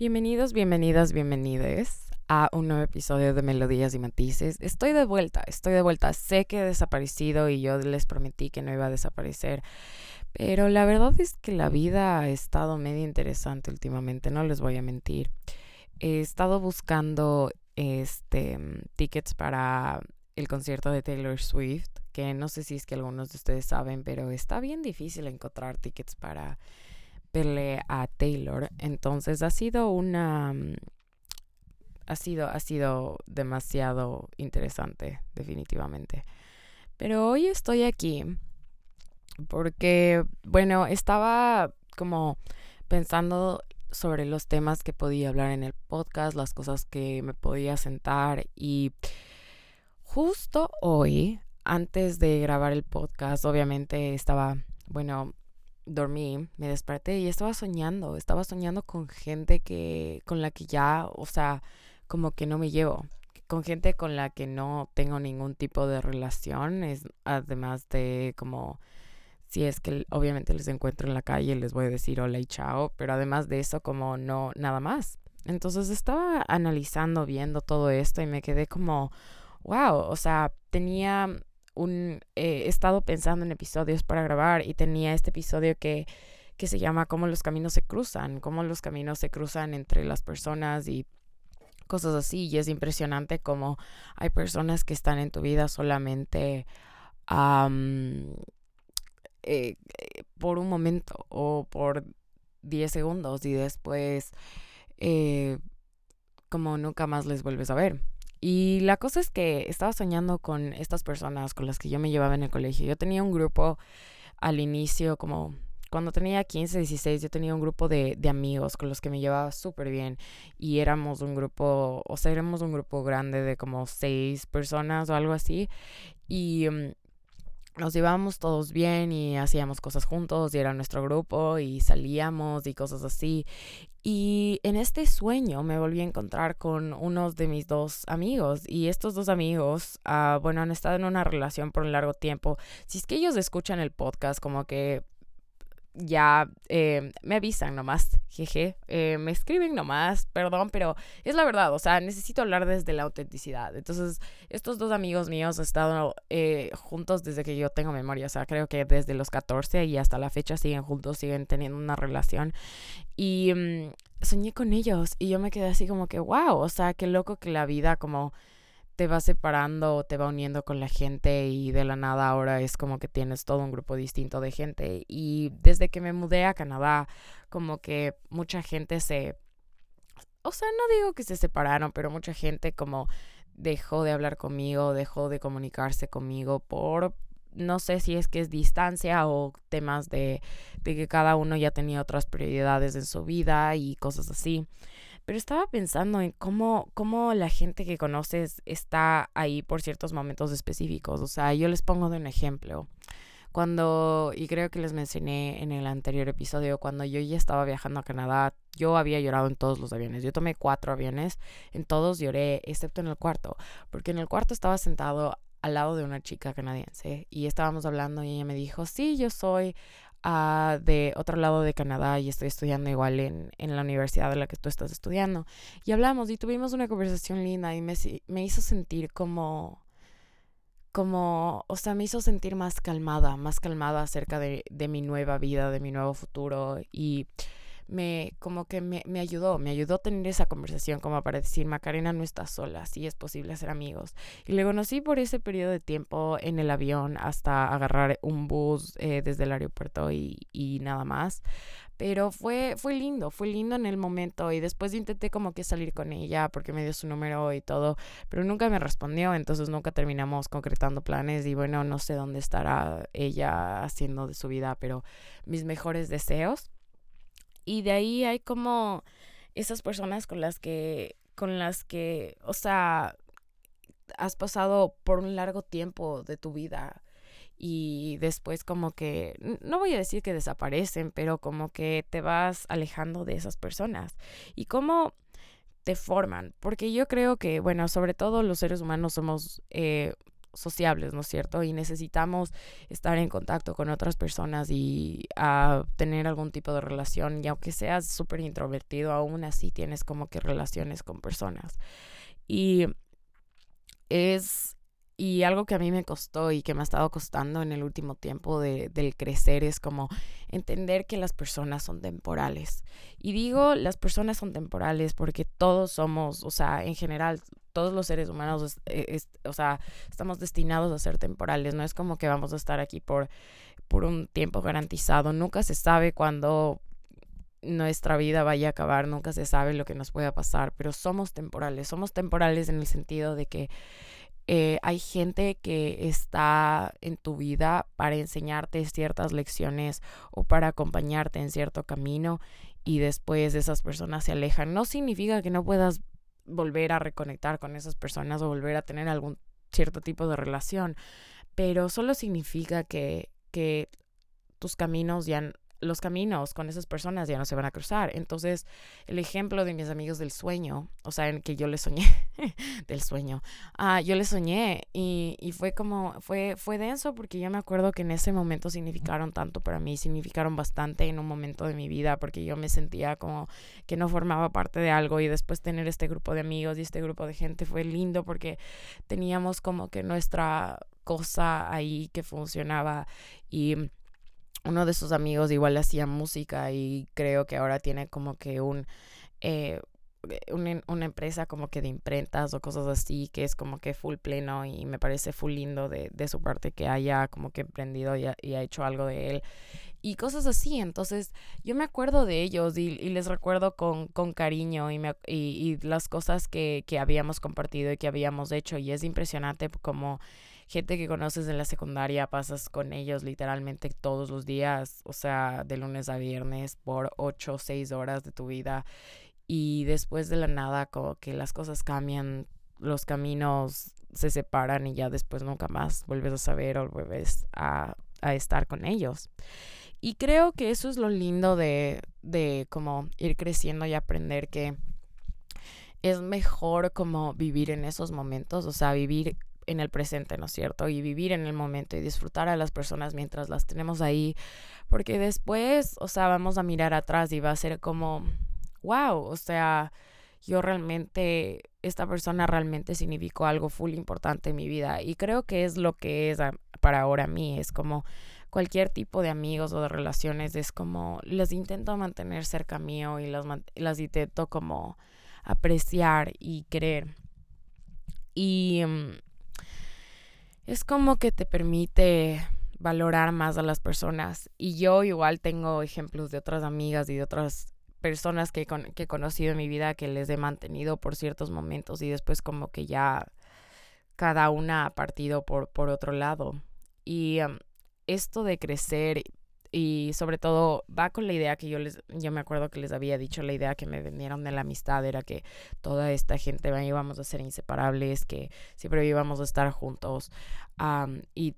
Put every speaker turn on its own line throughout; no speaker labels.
Bienvenidos, bienvenidas, bienvenides a un nuevo episodio de Melodías y Matices. Estoy de vuelta, estoy de vuelta. Sé que he desaparecido y yo les prometí que no iba a desaparecer. Pero la verdad es que la vida ha estado medio interesante últimamente, no les voy a mentir. He estado buscando este tickets para el concierto de Taylor Swift, que no sé si es que algunos de ustedes saben, pero está bien difícil encontrar tickets para verle a Taylor. Entonces ha sido una mm, ha sido ha sido demasiado interesante, definitivamente. Pero hoy estoy aquí porque bueno, estaba como pensando sobre los temas que podía hablar en el podcast, las cosas que me podía sentar y justo hoy, antes de grabar el podcast, obviamente estaba, bueno, dormí, me desperté y estaba soñando, estaba soñando con gente que, con la que ya, o sea, como que no me llevo, con gente con la que no tengo ningún tipo de relación, es, además de como, si es que obviamente les encuentro en la calle, les voy a decir hola y chao, pero además de eso, como no, nada más. Entonces estaba analizando, viendo todo esto y me quedé como, wow, o sea, tenía un, eh, he estado pensando en episodios para grabar y tenía este episodio que, que se llama Cómo los caminos se cruzan, cómo los caminos se cruzan entre las personas y cosas así. Y es impresionante cómo hay personas que están en tu vida solamente eh, por un momento o por 10 segundos y después como nunca más les vuelves a ver. Y la cosa es que estaba soñando con estas personas con las que yo me llevaba en el colegio. Yo tenía un grupo al inicio, como cuando tenía 15, 16, yo tenía un grupo de, de amigos con los que me llevaba súper bien. Y éramos un grupo, o sea, éramos un grupo grande de como seis personas o algo así. Y mm, nos llevábamos todos bien y hacíamos cosas juntos y era nuestro grupo y salíamos y cosas así. Y en este sueño me volví a encontrar con unos de mis dos amigos y estos dos amigos, uh, bueno, han estado en una relación por un largo tiempo. Si es que ellos escuchan el podcast, como que ya eh, me avisan nomás, jeje, eh, me escriben nomás, perdón, pero es la verdad, o sea, necesito hablar desde la autenticidad. Entonces, estos dos amigos míos han estado eh, juntos desde que yo tengo memoria, o sea, creo que desde los 14 y hasta la fecha siguen juntos, siguen teniendo una relación. Y mm, soñé con ellos y yo me quedé así como que, wow, o sea, qué loco que la vida como te va separando, te va uniendo con la gente y de la nada ahora es como que tienes todo un grupo distinto de gente. Y desde que me mudé a Canadá, como que mucha gente se... O sea, no digo que se separaron, pero mucha gente como dejó de hablar conmigo, dejó de comunicarse conmigo por, no sé si es que es distancia o temas de, de que cada uno ya tenía otras prioridades en su vida y cosas así. Pero estaba pensando en cómo, cómo la gente que conoces está ahí por ciertos momentos específicos. O sea, yo les pongo de un ejemplo. Cuando, y creo que les mencioné en el anterior episodio, cuando yo ya estaba viajando a Canadá, yo había llorado en todos los aviones. Yo tomé cuatro aviones, en todos lloré, excepto en el cuarto, porque en el cuarto estaba sentado al lado de una chica canadiense y estábamos hablando y ella me dijo, sí, yo soy de otro lado de Canadá y estoy estudiando igual en, en, la universidad de la que tú estás estudiando. Y hablamos y tuvimos una conversación linda y me, me hizo sentir como, como, o sea, me hizo sentir más calmada, más calmada acerca de, de mi nueva vida, de mi nuevo futuro y me como que me, me, ayudó, me ayudó a tener esa conversación como para decir, Macarena no está sola, sí es posible ser amigos. Y le conocí por ese periodo de tiempo en el avión hasta agarrar un bus eh, desde el aeropuerto y, y, nada más. Pero fue, fue lindo, fue lindo en el momento y después intenté como que salir con ella porque me dio su número y todo, pero nunca me respondió, entonces nunca terminamos concretando planes y bueno, no sé dónde estará ella haciendo de su vida, pero mis mejores deseos y de ahí hay como esas personas con las que, con las que, o sea, has pasado por un largo tiempo de tu vida y después como que, no voy a decir que desaparecen, pero como que te vas alejando de esas personas. Y cómo te forman, porque yo creo que, bueno, sobre todo los seres humanos somos, eh, sociables, ¿no es cierto? Y necesitamos estar en contacto con otras personas y a tener algún tipo de relación. Y aunque seas súper introvertido, aún así tienes como que relaciones con personas. Y es y algo que a mí me costó y que me ha estado costando en el último tiempo de, del crecer es como entender que las personas son temporales. Y digo, las personas son temporales porque todos somos, o sea, en general, todos los seres humanos, e, o sea, estamos destinados a ser temporales. No es como que vamos a estar aquí por, por un tiempo garantizado. Nunca se sabe cuándo nuestra vida vaya a acabar, nunca se sabe lo que nos pueda pasar, pero somos temporales. Somos temporales en el sentido de que eh, hay gente que está en tu vida para enseñarte ciertas lecciones o para acompañarte en cierto camino y después esas personas se alejan. No significa que no puedas volver a reconectar con esas personas o volver a tener algún cierto tipo de relación, pero solo significa que, que tus caminos ya los caminos con esas personas ya no se van a cruzar. Entonces, el ejemplo de mis amigos del sueño, o sea, en que yo les soñé, del sueño, ah, yo les soñé y, y, fue como, fue, fue denso porque yo me acuerdo que en ese momento significaron tanto para mí, significaron bastante en un momento de mi vida porque yo me sentía como que no formaba parte de algo y después tener este grupo de amigos y este grupo de gente fue lindo porque teníamos como que nuestra cosa ahí que funcionaba y uno de sus amigos igual hacía música y creo que ahora tiene como que un... Eh, una, empresa como que de imprentas o cosas así, que es como que full pleno y me parece full lindo de, de su parte que haya como que emprendido y ha, hecho algo de él y cosas así. Entonces yo me acuerdo de ellos y, les recuerdo con, con cariño y, me, y, y, las cosas que, que habíamos compartido y que habíamos hecho y es impresionante como gente que conoces en la secundaria, pasas con ellos literalmente todos los días, o sea, de lunes a viernes por ocho o seis horas de tu vida. Y después de la nada, como que las cosas cambian, los caminos se separan y ya después nunca más vuelves a saber o vuelves a, a estar con ellos. Y creo que eso es lo lindo de, de como ir creciendo y aprender que es mejor como vivir en esos momentos, o sea, vivir en el presente, ¿no es cierto? Y vivir en el momento y disfrutar a las personas mientras las tenemos ahí, porque después, o sea, vamos a mirar atrás y va a ser como, wow, o sea, yo realmente, esta persona realmente significó algo full importante en mi vida y creo que es lo que es para ahora a mí, es como cualquier tipo de amigos o de relaciones, es como, las intento mantener cerca mío y las, las intento como apreciar y querer. Y mm, es como que te permite valorar más a las personas. Y yo igual tengo ejemplos de otras amigas y de otras personas que, que he conocido en mi vida que les he mantenido por ciertos momentos y después como que ya cada una ha partido por, por otro lado. Y um, esto de crecer y sobre todo va con la idea que yo les, yo me acuerdo que les había dicho, la idea que me vendieron de la amistad era que toda esta gente íbamos a ser inseparables, que siempre íbamos a estar juntos y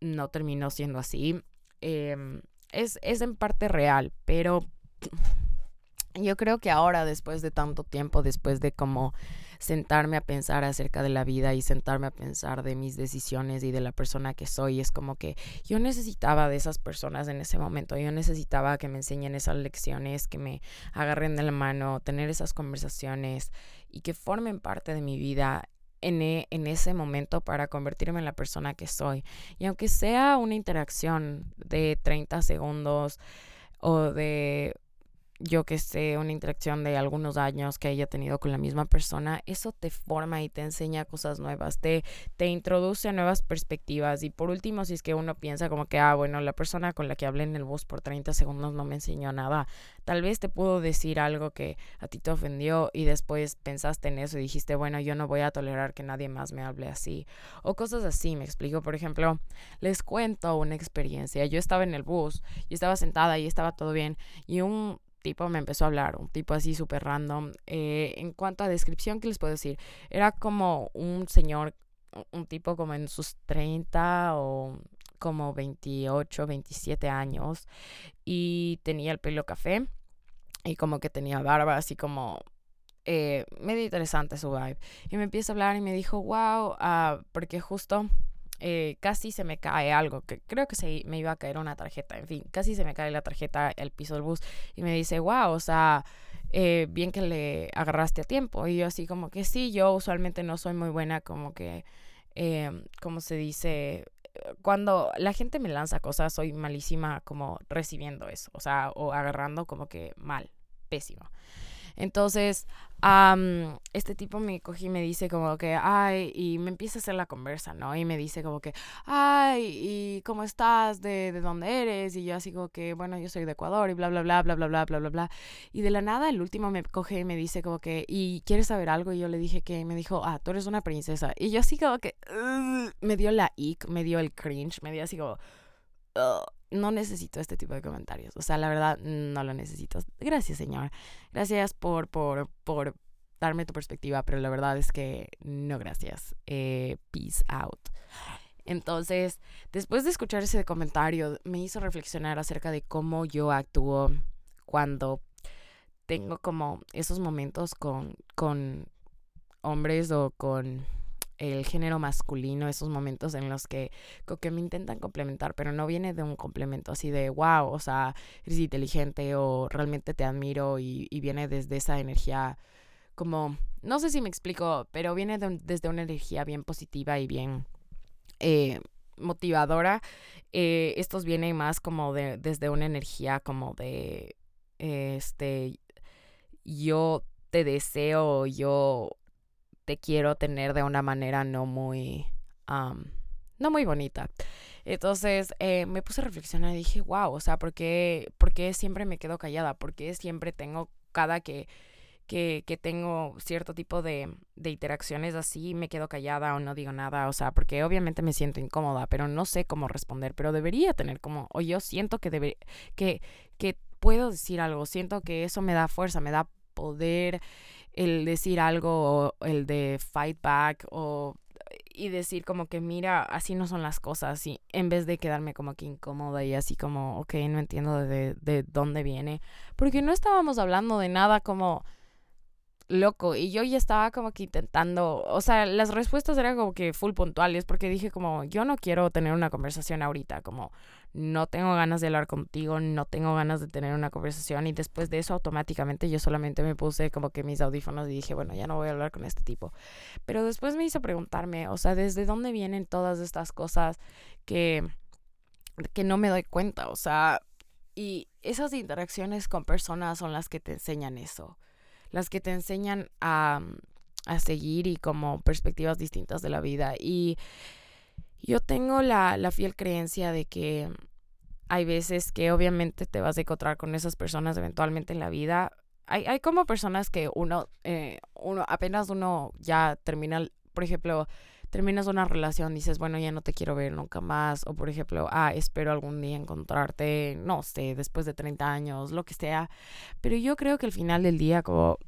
no terminó siendo así. Em, es, es en parte real, pero yo creo que ahora, después de tanto tiempo, después de como sentarme a pensar acerca de la vida y sentarme a pensar de mis decisiones y de la persona que soy. Es como que yo necesitaba de esas personas en ese momento. Yo necesitaba que me enseñen esas lecciones, que me agarren de la mano, tener esas conversaciones y que formen parte de mi vida en, e, en, ese momento para convertirme en la persona que soy. Y aunque sea una interacción de 30 segundos o de yo que sé, una interacción de algunos años que haya tenido con la misma persona, eso te forma y te enseña cosas nuevas, te, te introduce a nuevas perspectivas. Y por último, si es que uno piensa como que, ah, bueno, la persona con la que hablé en el bus por 30 segundos no me enseñó nada, tal vez te pudo decir algo que a ti te ofendió y después pensaste en eso y dijiste, bueno, yo no voy a tolerar que nadie más me hable así. O cosas así, me explico. Por ejemplo, les cuento una experiencia. Yo estaba en el bus y estaba sentada y estaba todo bien y un tipo me empezó a hablar, un tipo así súper random. Eh, en cuanto a descripción, ¿qué les puedo decir? Era como un señor, un tipo como en sus 30 o como 28, 27 años y tenía el pelo café y como que tenía barba así como eh, medio interesante su vibe. Y me empieza a hablar y me dijo, wow, ah, porque justo eh, casi se me cae algo, que creo que se me iba a caer una tarjeta, en fin, casi se me cae la tarjeta al piso del bus y me dice, wow, o sea, eh, bien que le agarraste a tiempo. Y yo así como que sí, yo usualmente no soy muy buena como que, eh, como se dice, cuando la gente me lanza cosas, soy malísima como recibiendo eso, o sea, o agarrando como que mal, pésimo. Entonces, este tipo me cogí y me dice como que, ay, y me empieza a hacer la conversa, ¿no? Y me dice como que, ay, ¿y cómo estás? ¿De, de dónde eres? Y yo así como que, bueno, yo soy de Ecuador y bla, bla, bla, bla, bla, bla, bla, bla, bla. Y de la nada, el último me coge y me dice como que, ¿y quieres saber algo? Y yo le dije que, me dijo, ah, tú eres una princesa. Y yo así como que, me dio la ick, me dio el cringe, me dio así como, no necesito este tipo de comentarios. O sea, la verdad, no lo necesito. Gracias, señor. Gracias por, por, por darme tu perspectiva, pero la verdad es que no, gracias. Eh, peace out. Entonces, después de escuchar ese comentario, me hizo reflexionar acerca de cómo yo actúo cuando tengo como esos momentos con, con hombres o con el género masculino, esos momentos en los que, que me intentan complementar, pero no viene de un complemento así de wow, o sea, eres inteligente o realmente te admiro y, viene desde esa energía como, no sé si me explico, pero viene desde una energía bien positiva y bien eh, motivadora. Eh, estos vienen más como de, desde una energía como de, este, yo te deseo, yo te quiero tener de una manera no muy, no muy bonita. Entonces eh, me puse a reflexionar y dije, wow, o sea, ¿por qué, ¿por qué siempre me quedo callada? ¿Por qué siempre tengo cada que, que, que tengo cierto tipo de, de, interacciones así, me quedo callada o no digo nada? O sea, porque obviamente me siento incómoda, pero no sé cómo responder, pero debería tener como, o yo siento que, debe, que, que puedo decir algo, siento que eso me da fuerza, me da poder el decir algo o el de fight back o y decir como que mira, así no son las cosas y en vez de quedarme como que incómoda y así como, ok, no entiendo de, de dónde viene, porque no estábamos hablando de nada como loco y yo ya estaba como que intentando, o sea, las respuestas eran como que full puntuales porque dije como, yo no quiero tener una conversación ahorita, como no tengo ganas de hablar contigo, no tengo ganas de tener una conversación y después de eso automáticamente yo solamente me puse como que mis audífonos y dije, bueno, ya no voy a hablar con este tipo. Pero después me hizo preguntarme, o sea, ¿desde dónde vienen todas estas cosas que, que no me doy cuenta? O sea, y esas interacciones con personas son las que te enseñan eso, las que te enseñan a, a seguir y como perspectivas distintas de la vida. Y yo tengo la, la fiel creencia de que hay veces que obviamente te vas a encontrar con esas personas eventualmente en la vida. Hay, hay como personas que uno, eh, uno, apenas uno ya termina, por ejemplo, terminas una relación, dices, bueno, ya no te quiero ver nunca más, o por ejemplo, ah, espero algún día encontrarte, no sé, después de 30 años, lo que sea. Pero yo creo que al final del día, como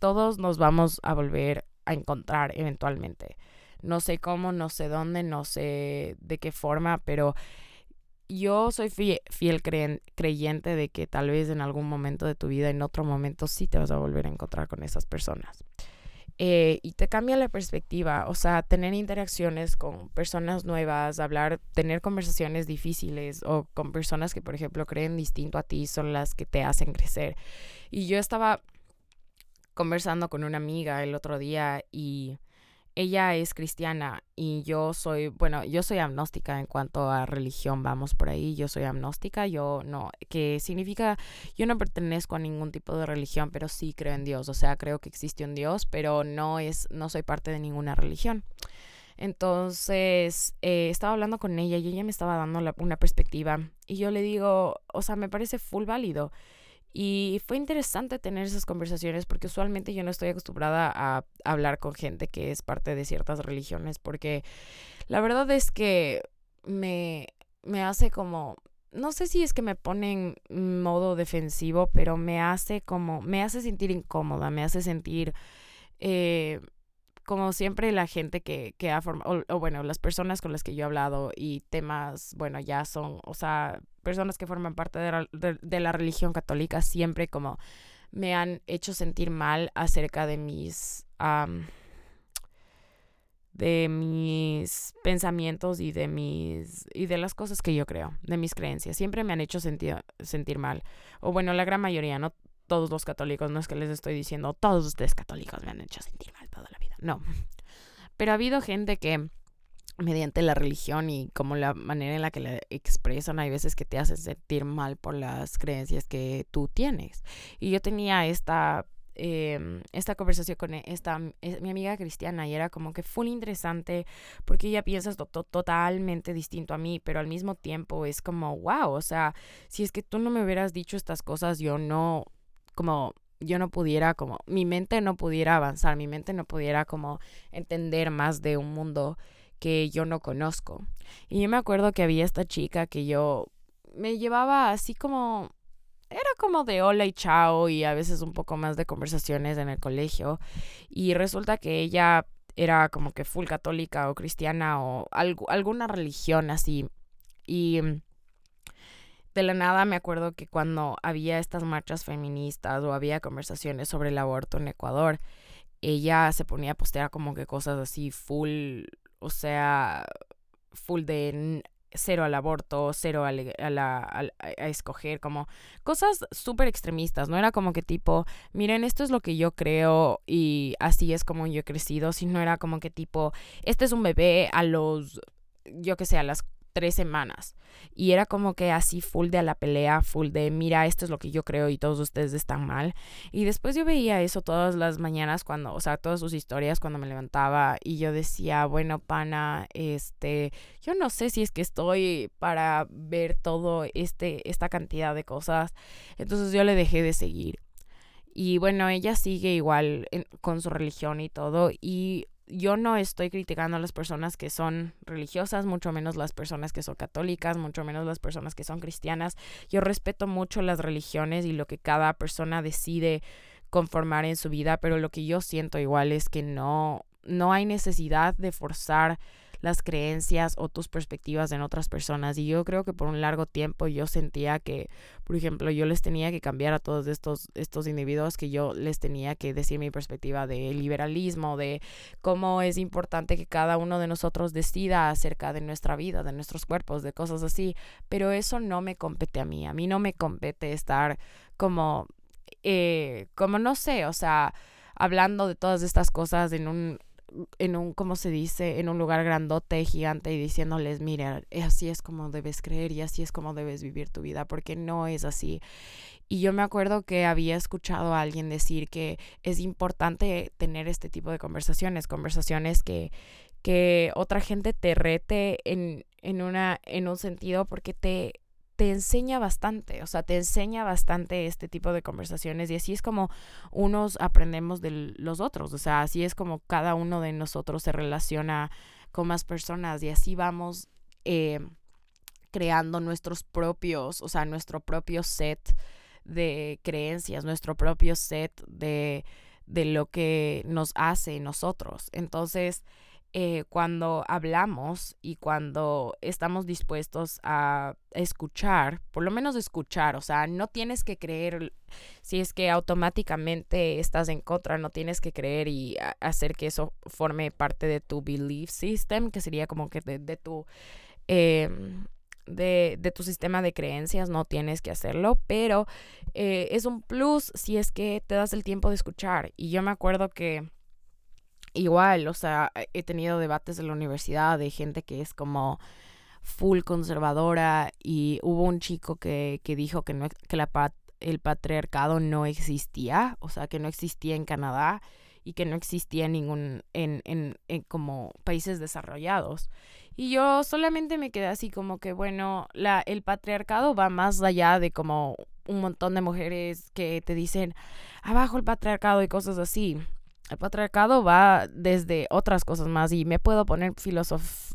todos nos vamos a volver a encontrar eventualmente. No sé cómo, no sé dónde, no sé de qué forma, pero yo soy fiel, creyente de que tal vez en algún momento de tu vida, en otro momento, sí te vas a volver a encontrar con esas personas. Eh, y te cambia la perspectiva, o sea, tener interacciones con personas nuevas, hablar, tener conversaciones difíciles o con personas que, por ejemplo, creen distinto a ti, son las que te hacen crecer. Y yo estaba conversando con una amiga el otro día y ella es cristiana y yo soy, bueno, yo soy agnóstica en cuanto a religión, vamos por ahí, yo soy agnóstica, yo no, que significa, yo no pertenezco a ningún tipo de religión, pero sí creo en Dios, o sea, creo que existe un Dios, pero no es, no soy parte de ninguna religión. Entonces, eh, estaba hablando con ella y ella me estaba dando una perspectiva y yo le digo, o sea, me parece full válido. Y fue interesante tener esas conversaciones porque usualmente yo no estoy acostumbrada a hablar con gente que es parte de ciertas religiones porque la verdad es que me, me hace como, no sé si es que me pone en modo defensivo, pero me hace como, me hace sentir incómoda, me hace sentir... Eh, como siempre la gente que, que ha formado, o, bueno, las personas con las que yo he hablado y temas, bueno, ya son, o sea, personas que forman parte de, la religión católica siempre como me han hecho sentir mal acerca de mis, de mis pensamientos y de mis y de las cosas que yo creo, de mis creencias. Siempre me han hecho sentir, sentir mal. O bueno, la gran mayoría, no todos los católicos, no es que les estoy diciendo, todos ustedes católicos me han hecho sentir mal la. No. Pero ha habido gente que mediante la religión y como la manera en la que la expresan, hay veces que te hacen sentir mal por las creencias que tú tienes. Y yo tenía esta Em, esta conversación con e, esta, mi amiga cristiana y era como que fue interesante porque ella piensa totalmente distinto a mí, pero al mismo tiempo es como, wow, o sea, si es que tú no me hubieras dicho estas cosas, yo no, como, yo no pudiera, como, mi mente no pudiera avanzar, mi mente no pudiera como entender más de un mundo que yo no conozco. Y yo me acuerdo que había esta chica que yo me llevaba así como era como de hola y chao y a veces un poco más de conversaciones en el colegio. Y resulta que ella era como que full católica o cristiana o algo, alguna religión así. Y mm, de la nada me acuerdo que cuando había estas marchas feministas o había conversaciones sobre el aborto en Ecuador, ella se ponía a postear como que cosas así full, o sea, full de cero al aborto, cero a, la, a, escoger, como cosas súper extremistas, no era como que tipo, miren, esto es lo que yo creo y así es como yo he crecido, sino era como que tipo, este es un bebé a los, yo que sé, a las tres semanas. Y era como que así full de a la pelea, full de mira, esto es lo que yo creo y todos ustedes están mal. Y después yo veía eso todas las mañanas cuando, o sea, todas sus historias cuando me levantaba y yo decía, bueno, pana, este, yo no sé si es que estoy para ver todo este, esta cantidad de cosas. Entonces yo le dejé de seguir. Y bueno, ella sigue igual con su religión y todo. Y yo no estoy criticando a las personas que son religiosas, mucho menos las personas que son católicas, mucho menos las personas que son cristianas. Yo respeto mucho las religiones y lo que cada persona decide conformar en su vida, pero lo que yo siento igual es que no no hay necesidad de forzar las creencias o tus perspectivas en otras personas. Y yo creo que por un largo tiempo yo sentía que, por ejemplo, yo les tenía que cambiar a todos estos, estos individuos, que yo les tenía que decir mi perspectiva de liberalismo, de cómo es importante que cada uno de nosotros decida acerca de nuestra vida, de nuestros cuerpos, de cosas así. Pero eso no me compete a mí. A mí no me compete estar como, eh, como no sé, o sea, hablando de todas estas cosas en un en un, como se dice, en un lugar grandote, gigante y diciéndoles, mira, así es como debes creer y así es como debes vivir tu vida, porque no es así. Y yo me acuerdo que había escuchado a alguien decir que es importante tener este tipo de conversaciones, conversaciones que, que otra gente te rete en, en, una, en un sentido porque te, te enseña bastante, o sea, te enseña bastante este tipo de conversaciones y así es como unos aprendemos de los otros, o sea, así es como cada uno de nosotros se relaciona con más personas y así vamos eh, creando nuestros propios, o sea, nuestro propio set de creencias, nuestro propio set de, de lo que nos hace nosotros. Entonces, eh, cuando hablamos y cuando estamos dispuestos a escuchar, por lo menos escuchar, o sea, no tienes que creer, si es que automáticamente estás en contra, no tienes que creer y hacer que eso forme parte de tu belief system, que sería como que de, tu... Em, de, de, tu sistema de creencias, no tienes que hacerlo, pero eh, es un plus si es que te das el tiempo de escuchar. Y yo me acuerdo que igual, o sea, he tenido debates en la universidad de gente que es como full conservadora y hubo un chico que, que dijo que, no, que la el patriarcado no existía, o sea, que no existía en Canadá y que no existía en ningún, en, en, en como países desarrollados. Y yo solamente me quedé así como que, bueno, la, el patriarcado va más allá de como un montón de mujeres que te dicen, abajo el patriarcado y cosas así. El patriarcado va desde otras cosas más y me puedo poner filosof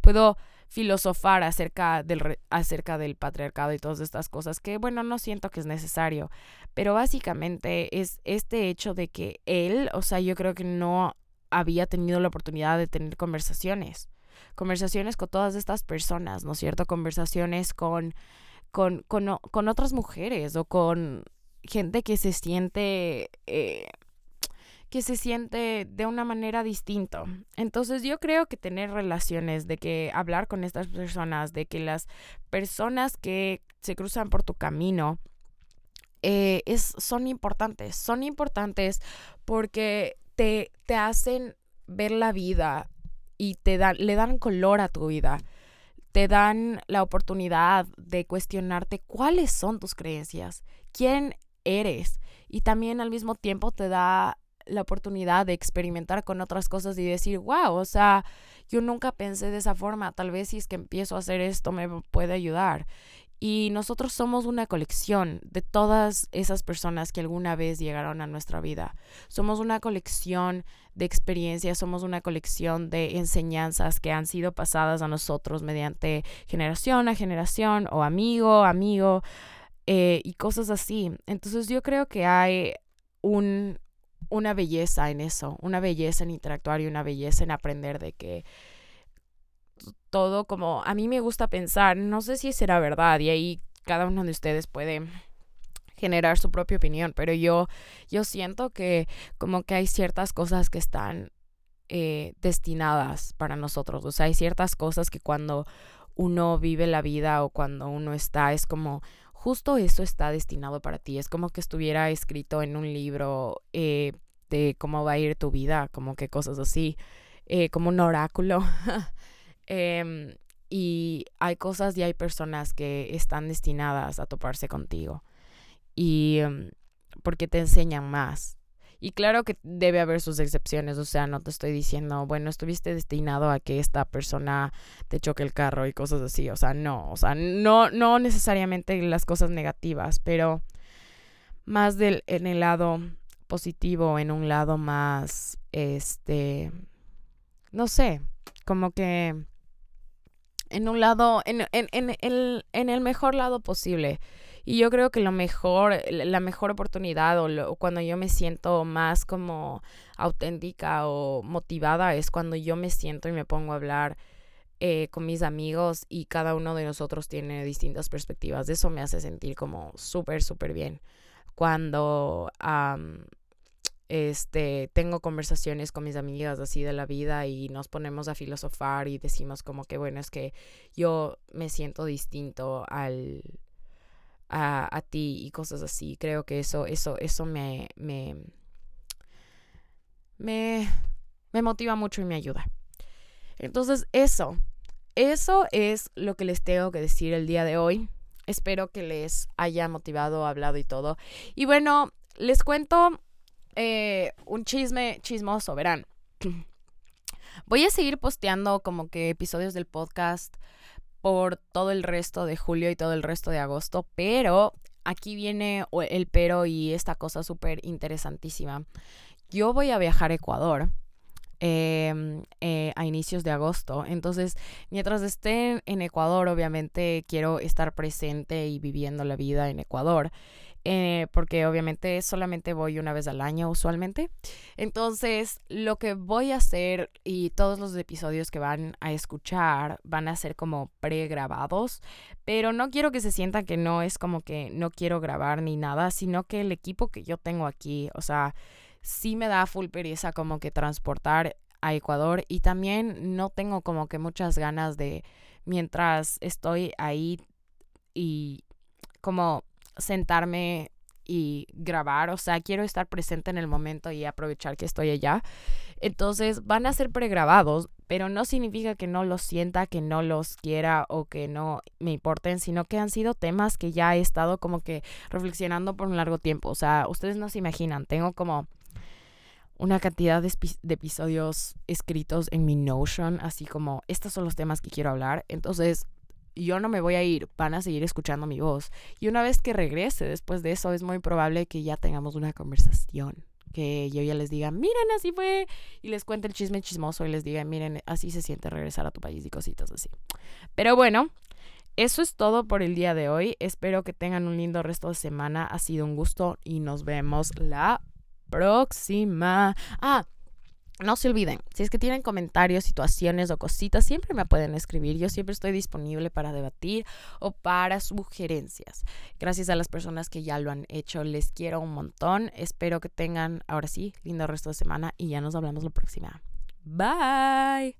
puedo filosofar acerca del, acerca del patriarcado y todas estas cosas que, bueno, no siento que es necesario. Pero básicamente es este hecho de que él, o sea, yo creo que no había tenido la oportunidad de tener conversaciones. Conversaciones con todas estas personas, ¿no es cierto? Conversaciones con, con, con, con otras mujeres o con gente que se siente... Eh, que se siente de una manera distinta. Entonces yo creo que tener relaciones, de que hablar con estas personas, de que las personas que se cruzan por tu camino, eh, es, son importantes. Son importantes porque te, te hacen ver la vida y te le dan color a tu vida. Te dan la oportunidad de cuestionarte cuáles son tus creencias, quién eres y también al mismo tiempo te da la oportunidad de experimentar con otras cosas y decir, wow, o sea, yo nunca pensé de esa forma, tal vez si es que empiezo a hacer esto me puede ayudar. Y nosotros somos una colección de todas esas personas que alguna vez llegaron a nuestra vida. Somos una colección de experiencias, somos una colección de enseñanzas que han sido pasadas a nosotros mediante generación a generación o amigo, amigo eh, y cosas así. Entonces yo creo que hay un, una belleza en eso, una belleza en interactuar y una belleza en aprender de que todo como a mí me gusta pensar, no sé si será verdad y ahí cada uno de ustedes puede generar su propia opinión, pero yo, yo siento que como que hay ciertas cosas que están eh, destinadas para nosotros, o sea, hay ciertas cosas que cuando uno vive la vida o cuando uno está, es como justo eso está destinado para ti, es como que estuviera escrito en un libro eh, de cómo va a ir tu vida, como que cosas así, eh, como un oráculo. Em, y hay cosas y hay personas que están destinadas a toparse contigo. Y em, porque te enseñan más. Y claro que debe haber sus excepciones, o sea, no te estoy diciendo, bueno, estuviste destinado a que esta persona te choque el carro y cosas así, o sea, no, o sea, no, no necesariamente las cosas negativas, pero más del, en el lado positivo, en un lado más, este, no sé, como que en un lado, en, en, en, el, en el mejor lado posible. Y yo creo que lo mejor, la mejor oportunidad o, cuando yo me siento más como auténtica o motivada es cuando yo me siento y me pongo a hablar eh, con mis amigos y cada uno de nosotros tiene distintas perspectivas. Eso me hace sentir como súper, súper bien. Cuando este, tengo conversaciones con mis amigas así de la vida y nos ponemos a filosofar y decimos como que bueno, es que yo me siento distinto al a, a ti y cosas así. Creo que eso, eso, eso me, me, me, me motiva mucho y me ayuda. Entonces, eso, eso es lo que les tengo que decir el día de hoy. Espero que les haya motivado, hablado y todo. Y bueno, les cuento eh, un chisme chismoso, verán. Voy a seguir posteando como que episodios del podcast por todo el resto de julio y todo el resto de agosto, pero aquí viene el pero y esta cosa súper interesantísima. Yo voy a viajar a Ecuador. Em, eh, a inicios de agosto. Entonces, mientras esté en Ecuador, obviamente quiero estar presente y viviendo la vida en Ecuador. Eh, porque obviamente solamente voy una vez al año usualmente. Entonces, lo que voy a hacer y todos los episodios que van a escuchar van a ser como pregrabados, pero no quiero que se sienta que no es como que no quiero grabar ni nada, sino que el equipo que yo tengo aquí, o sea, sí me da full pereza como que transportar a Ecuador y también no tengo como que muchas ganas de mientras estoy ahí y como sentarme y grabar, o sea, quiero estar presente en el momento y aprovechar que estoy allá. Entonces van a ser pregrabados, pero no significa que no los sienta, que no los quiera o que no me importen, sino que han sido temas que ya he estado como que reflexionando por un largo tiempo. O sea, ustedes no se imaginan, tengo como una cantidad de, episodios escritos en mi Notion, así como estos son los temas que quiero hablar. Entonces yo no me voy a ir, van a seguir escuchando mi voz. Y una vez que regrese después de eso, es muy probable que ya tengamos una conversación. Que yo ya les diga, miren, así fue. Y les cuente el chisme chismoso y les diga, miren, así se siente regresar a tu país y cositas así. Pero bueno, eso es todo por el día de hoy. Espero que tengan un lindo resto de semana. Ha sido un gusto y nos vemos la próxima. Ah, no se olviden, si es que tienen comentarios, situaciones o cositas, siempre me pueden escribir. Yo siempre estoy disponible para debatir o para sugerencias. Gracias a las personas que ya lo han hecho, les quiero un montón. Espero que tengan, ahora sí, lindo resto de semana y ya nos hablamos la próxima. Bye.